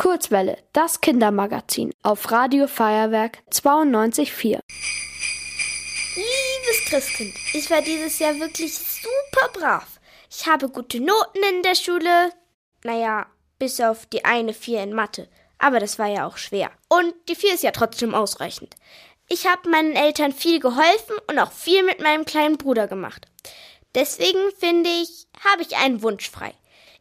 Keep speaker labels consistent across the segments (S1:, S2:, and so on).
S1: Kurzwelle, das Kindermagazin auf Radio Feuerwerk 92.4.
S2: Liebes Christkind, ich war dieses Jahr wirklich super brav. Ich habe gute Noten in der Schule. Naja, bis auf die eine Vier in Mathe. Aber das war ja auch schwer. Und die Vier ist ja trotzdem ausreichend. Ich habe meinen Eltern viel geholfen und auch viel mit meinem kleinen Bruder gemacht. Deswegen finde ich, habe ich einen Wunsch frei.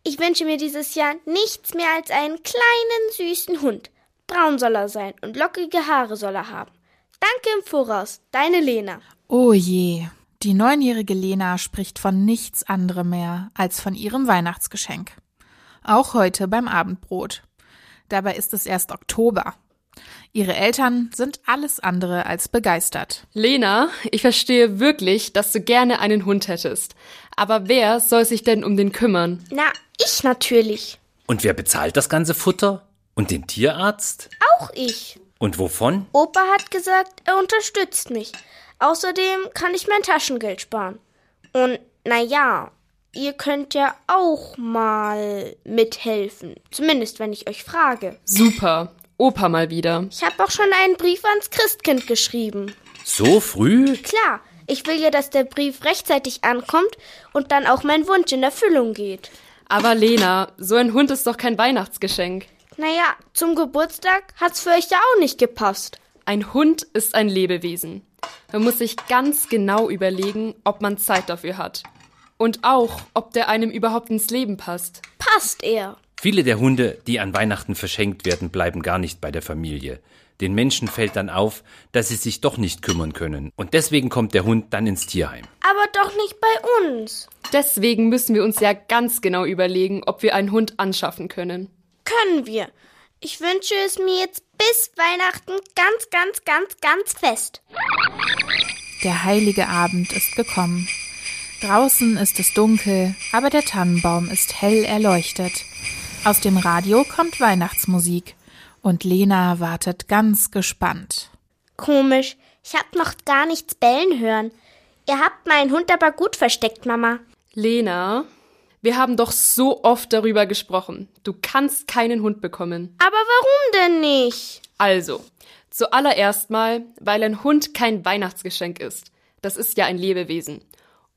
S2: Ich wünsche mir dieses Jahr nichts mehr als einen kleinen, süßen Hund. Braun soll er sein und lockige Haare soll er haben. Danke im Voraus, deine Lena.
S3: Oh je, die neunjährige Lena spricht von nichts anderem mehr als von ihrem Weihnachtsgeschenk. Auch heute beim Abendbrot. Dabei ist es erst Oktober. Ihre Eltern sind alles andere als begeistert.
S4: Lena, ich verstehe wirklich, dass du gerne einen Hund hättest. Aber wer soll sich denn um den kümmern?
S2: Na, ich natürlich.
S5: Und wer bezahlt das ganze Futter? Und den Tierarzt?
S2: Auch ich.
S5: Und wovon?
S2: Opa hat gesagt, er unterstützt mich. Außerdem kann ich mein Taschengeld sparen. Und na ja, ihr könnt ja auch mal mithelfen. Zumindest, wenn ich euch frage.
S4: Super. Opa mal wieder.
S2: Ich habe auch schon einen Brief ans Christkind geschrieben.
S5: So früh?
S2: Klar, ich will ja, dass der Brief rechtzeitig ankommt und dann auch mein Wunsch in Erfüllung geht.
S4: Aber Lena, so ein Hund ist doch kein Weihnachtsgeschenk.
S2: Naja, zum Geburtstag hat's für euch ja auch nicht gepasst.
S4: Ein Hund ist ein Lebewesen. Man muss sich ganz genau überlegen, ob man Zeit dafür hat. Und auch, ob der einem überhaupt ins Leben passt.
S2: Passt er.
S5: Viele der Hunde, die an Weihnachten verschenkt werden, bleiben gar nicht bei der Familie. Den Menschen fällt dann auf, dass sie sich doch nicht kümmern können. Und deswegen kommt der Hund dann ins Tierheim.
S2: Aber doch nicht bei uns.
S4: Deswegen müssen wir uns ja ganz genau überlegen, ob wir einen Hund anschaffen können.
S2: Können wir. Ich wünsche es mir jetzt bis Weihnachten ganz, ganz, ganz, ganz fest.
S3: Der heilige Abend ist gekommen. Draußen ist es dunkel, aber der Tannenbaum ist hell erleuchtet. Aus dem Radio kommt Weihnachtsmusik und Lena wartet ganz gespannt.
S2: Komisch, ich hab noch gar nichts bellen hören. Ihr habt meinen Hund aber gut versteckt, Mama.
S4: Lena, wir haben doch so oft darüber gesprochen. Du kannst keinen Hund bekommen.
S2: Aber warum denn nicht?
S4: Also, zuallererst mal, weil ein Hund kein Weihnachtsgeschenk ist. Das ist ja ein Lebewesen.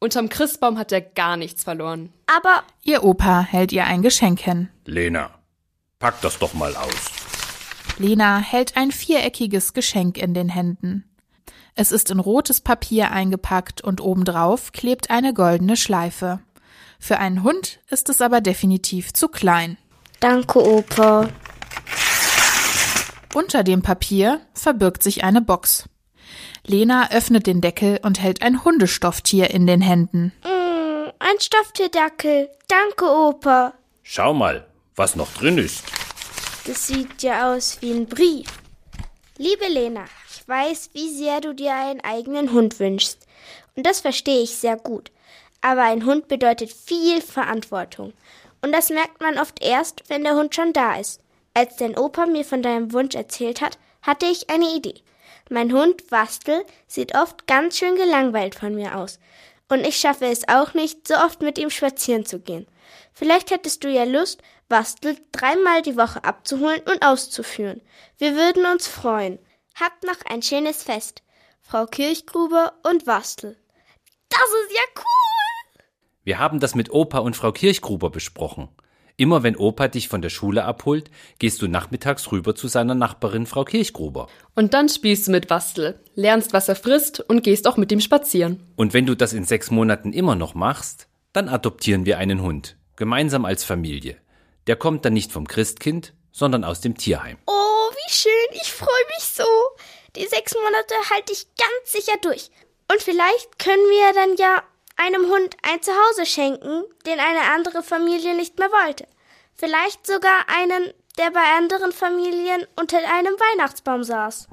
S4: Unterm Christbaum hat er gar nichts verloren.
S2: Aber
S3: Ihr Opa hält ihr ein Geschenk hin.
S5: Lena, pack das doch mal aus.
S3: Lena hält ein viereckiges Geschenk in den Händen. Es ist in rotes Papier eingepackt und obendrauf klebt eine goldene Schleife. Für einen Hund ist es aber definitiv zu klein.
S2: danke, Opa.
S3: Unter dem Papier verbirgt sich eine Box. Lena öffnet den Deckel und hält ein Hundestofftier in den Händen.
S2: Mm, ein Stofftierdackel. Danke, Opa.
S5: Schau mal, was noch drin ist.
S2: Das sieht ja aus wie ein Brief. Liebe Lena, ich weiß, wie sehr du dir einen eigenen Hund wünschst. Und das verstehe ich sehr gut. Aber ein Hund bedeutet viel Verantwortung. Und das merkt man oft erst, wenn der Hund schon da ist. Als dein Opa mir von deinem Wunsch erzählt hat, hatte ich eine Idee. Mein Hund Wastel sieht oft ganz schön gelangweilt von mir aus. Und ich schaffe es auch nicht, so oft mit ihm spazieren zu gehen. Vielleicht hättest du ja Lust, Wastel dreimal die Woche abzuholen und auszuführen. Wir würden uns freuen. Habt noch ein schönes Fest. Frau Kirchgruber und Wastel. Das ist ja cool!
S5: Wir haben das mit Opa und Frau Kirchgruber besprochen. Immer wenn Opa dich von der Schule abholt, gehst du nachmittags rüber zu seiner Nachbarin Frau Kirchgruber.
S4: Und dann spielst du mit Wastel, lernst, was er frisst und gehst auch mit ihm spazieren.
S5: Und wenn du das in sechs Monaten immer noch machst, dann adoptieren wir einen Hund. Gemeinsam als Familie. Der kommt dann nicht vom Christkind, sondern aus dem Tierheim.
S2: Oh, wie schön. Ich freue mich so. Die sechs Monate halte ich ganz sicher durch. Und vielleicht können wir dann ja einem Hund ein Zuhause schenken, den eine andere Familie nicht mehr wollte. Vielleicht sogar einen, der bei anderen Familien unter einem Weihnachtsbaum saß.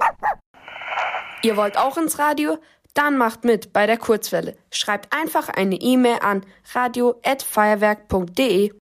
S1: Ihr wollt auch ins Radio? Dann macht mit bei der Kurzwelle. Schreibt einfach eine E-Mail an radio@feuerwerk.de.